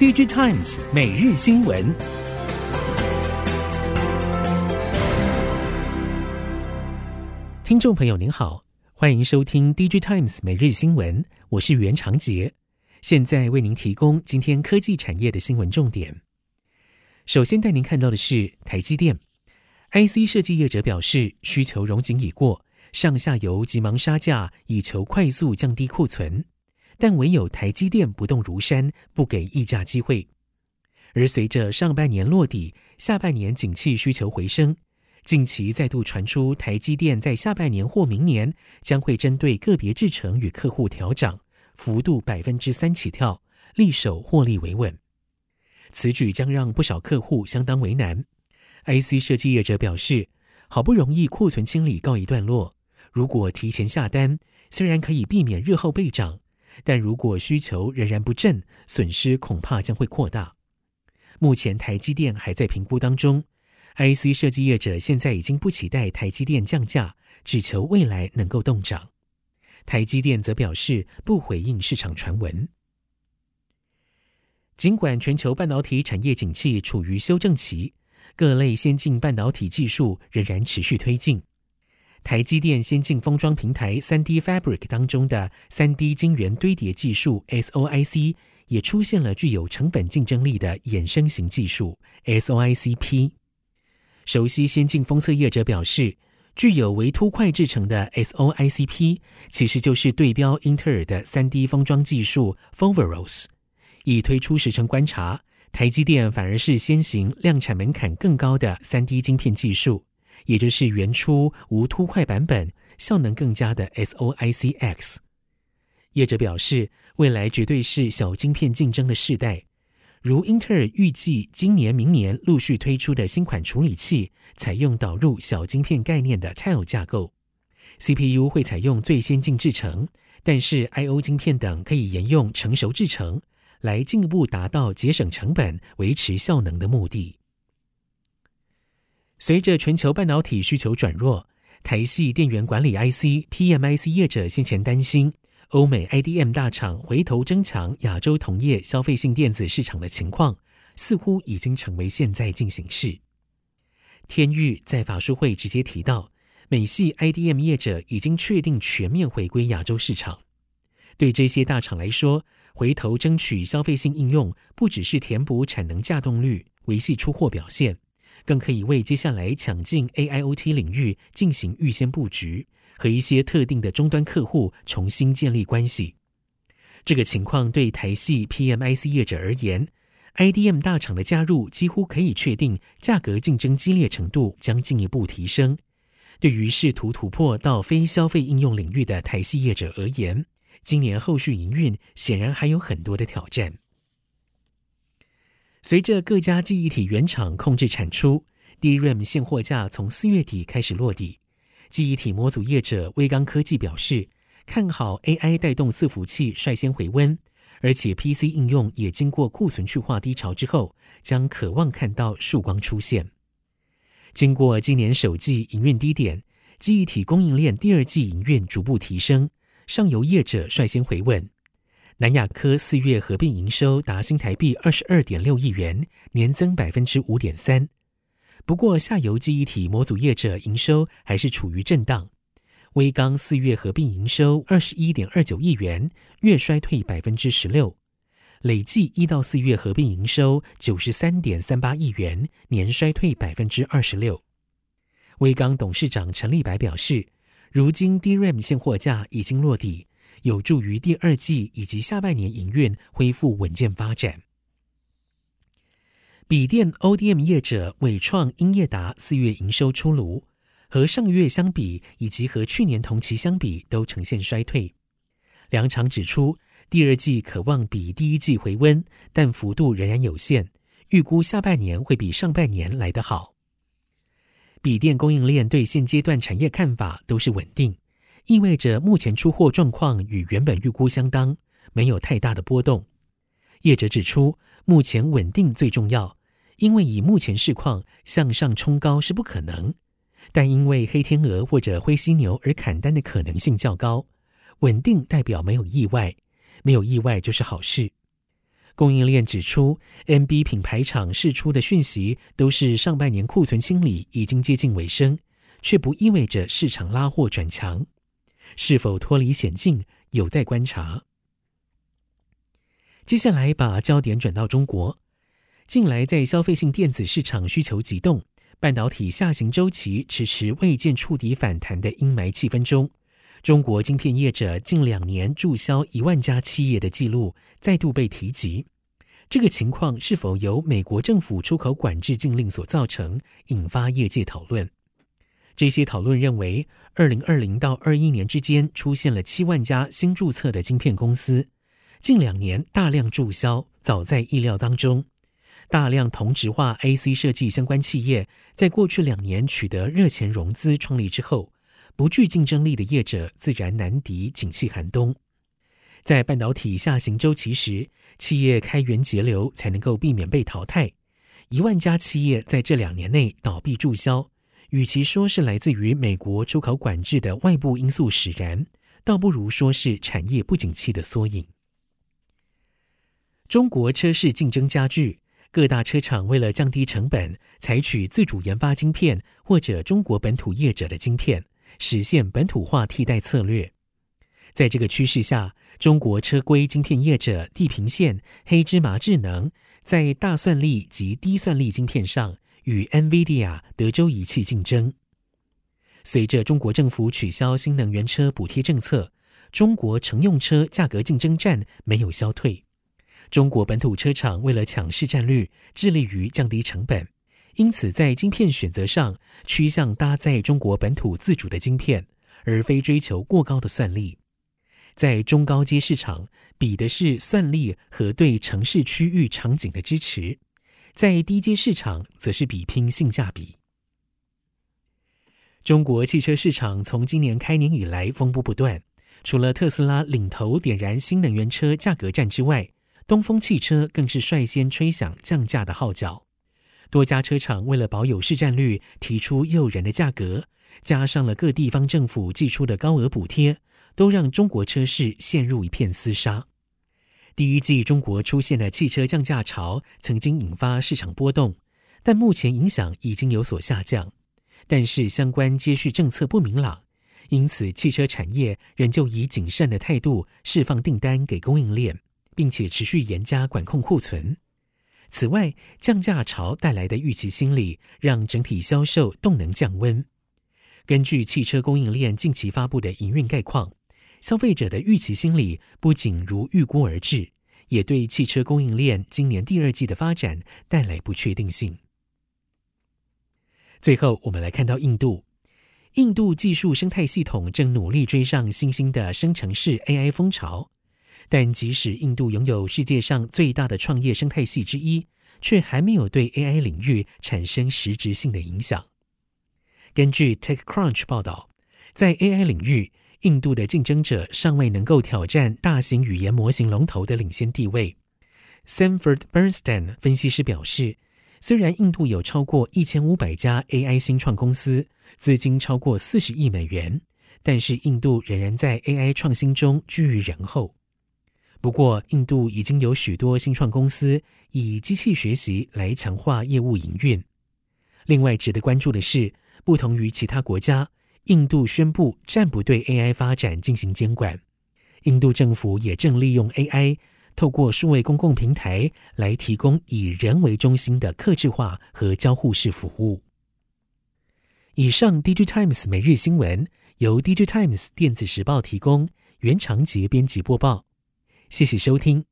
DG Times 每日新闻，听众朋友您好，欢迎收听 DG Times 每日新闻，我是袁长杰，现在为您提供今天科技产业的新闻重点。首先带您看到的是台积电，IC 设计业者表示需求融景已过，上下游急忙杀价，以求快速降低库存。但唯有台积电不动如山，不给议价机会。而随着上半年落底，下半年景气需求回升，近期再度传出台积电在下半年或明年将会针对个别制程与客户调涨，幅度百分之三起跳，力守获利维稳。此举将让不少客户相当为难。IC 设计业者表示，好不容易库存清理告一段落，如果提前下单，虽然可以避免日后倍涨。但如果需求仍然不振，损失恐怕将会扩大。目前台积电还在评估当中，IC 设计业者现在已经不期待台积电降价，只求未来能够动涨。台积电则表示不回应市场传闻。尽管全球半导体产业景气处于修正期，各类先进半导体技术仍然持续推进。台积电先进封装平台 3D Fabric 当中的 3D 晶圆堆叠技术 SOIC 也出现了具有成本竞争力的衍生型技术 SOICP。熟悉先进封测业者表示，具有微凸块制成的 SOICP 其实就是对标英特尔的 3D 封装技术 Foveros。以推出时程观察，台积电反而是先行量产门槛更高的 3D 晶片技术。也就是原初无凸块版本，效能更佳的 SOICX。业者表示，未来绝对是小晶片竞争的世代。如英特尔预计今年、明年陆续推出的新款处理器，采用导入小晶片概念的 Tile 架构，CPU 会采用最先进制程，但是 I/O 晶片等可以沿用成熟制程，来进一步达到节省成本、维持效能的目的。随着全球半导体需求转弱，台系电源管理 IC、PMIC 业者先前担心欧美 IDM 大厂回头争抢亚洲同业消费性电子市场的情况，似乎已经成为现在进行式。天钰在法说会直接提到，美系 IDM 业者已经确定全面回归亚洲市场。对这些大厂来说，回头争取消费性应用，不只是填补产能稼动率、维系出货表现。更可以为接下来抢进 AIoT 领域进行预先布局，和一些特定的终端客户重新建立关系。这个情况对台系 PMIC 业者而言，IDM 大厂的加入几乎可以确定价格竞争激烈程度将进一步提升。对于试图突破到非消费应用领域的台系业者而言，今年后续营运显然还有很多的挑战。随着各家记忆体原厂控制产出，DRAM 现货价从四月底开始落地。记忆体模组业者威刚科技表示，看好 AI 带动伺服器率先回温，而且 PC 应用也经过库存去化低潮之后，将渴望看到曙光出现。经过今年首季营运低点，记忆体供应链第二季营运逐步提升，上游业者率先回稳。南亚科四月合并营收达新台币二十二点六亿元，年增百分之五点三。不过，下游记忆体模组业者营收还是处于震荡。威刚四月合并营收二十一点二九亿元，月衰退百分之十六。累计一到四月合并营收九十三点三八亿元，年衰退百分之二十六。威刚董事长陈立白表示，如今 DRAM 现货价已经落底。有助于第二季以及下半年营运恢复稳健发展。笔电 ODM 业者伟创、英业达四月营收出炉，和上个月相比，以及和去年同期相比，都呈现衰退。两厂指出，第二季可望比第一季回温，但幅度仍然有限。预估下半年会比上半年来得好。笔电供应链对现阶段产业看法都是稳定。意味着目前出货状况与原本预估相当，没有太大的波动。业者指出，目前稳定最重要，因为以目前市况向上冲高是不可能，但因为黑天鹅或者灰犀牛而砍单的可能性较高。稳定代表没有意外，没有意外就是好事。供应链指出，NB 品牌厂释出的讯息都是上半年库存清理已经接近尾声，却不意味着市场拉货转强，是否脱离险境有待观察。接下来把焦点转到中国，近来在消费性电子市场需求急冻、半导体下行周期迟迟未见触底反弹的阴霾气氛中，中国晶片业者近两年注销一万家企业的记录再度被提及。这个情况是否由美国政府出口管制禁令所造成，引发业界讨论。这些讨论认为，二零二零到二一年之间出现了七万家新注册的晶片公司，近两年大量注销早在意料当中。大量同质化 IC 设计相关企业在过去两年取得热钱融资创立之后，不具竞争力的业者自然难敌景气寒冬。在半导体下行周期时，企业开源节流才能够避免被淘汰。一万家企业在这两年内倒闭注销，与其说是来自于美国出口管制的外部因素使然，倒不如说是产业不景气的缩影。中国车市竞争加剧。各大车厂为了降低成本，采取自主研发晶片或者中国本土业者的晶片，实现本土化替代策略。在这个趋势下，中国车规晶片业者地平线、黑芝麻智能在大算力及低算力晶片上与 NVIDIA 德州仪器竞争。随着中国政府取消新能源车补贴政策，中国乘用车价格竞争战没有消退。中国本土车厂为了抢市占率，致力于降低成本，因此在晶片选择上趋向搭载中国本土自主的晶片，而非追求过高的算力。在中高阶市场，比的是算力和对城市区域场景的支持；在低阶市场，则是比拼性价比。中国汽车市场从今年开年以来风波不断，除了特斯拉领头点燃新能源车价格战之外，东风汽车更是率先吹响降价的号角，多家车厂为了保有市占率，提出诱人的价格，加上了各地方政府寄出的高额补贴，都让中国车市陷入一片厮杀。第一季中国出现的汽车降价潮，曾经引发市场波动，但目前影响已经有所下降。但是相关接续政策不明朗，因此汽车产业仍旧以谨慎的态度释放订单给供应链。并且持续严加管控库存。此外，降价潮带来的预期心理，让整体销售动能降温。根据汽车供应链近期发布的营运概况，消费者的预期心理不仅如预估而至，也对汽车供应链今年第二季的发展带来不确定性。最后，我们来看到印度，印度技术生态系统正努力追上新兴的生成式 AI 风潮。但即使印度拥有世界上最大的创业生态系之一，却还没有对 AI 领域产生实质性的影响。根据 TechCrunch 报道，在 AI 领域，印度的竞争者尚未能够挑战大型语言模型龙头的领先地位。Sanford Bernstein 分析师表示，虽然印度有超过一千五百家 AI 新创公司，资金超过四十亿美元，但是印度仍然在 AI 创新中居于人后。不过，印度已经有许多新创公司以机器学习来强化业务营运。另外，值得关注的是，不同于其他国家，印度宣布暂不对 AI 发展进行监管。印度政府也正利用 AI，透过数位公共平台来提供以人为中心的客制化和交互式服务。以上，DigiTimes 每日新闻由 DigiTimes 电子时报提供，原长节编辑播报。谢谢收听。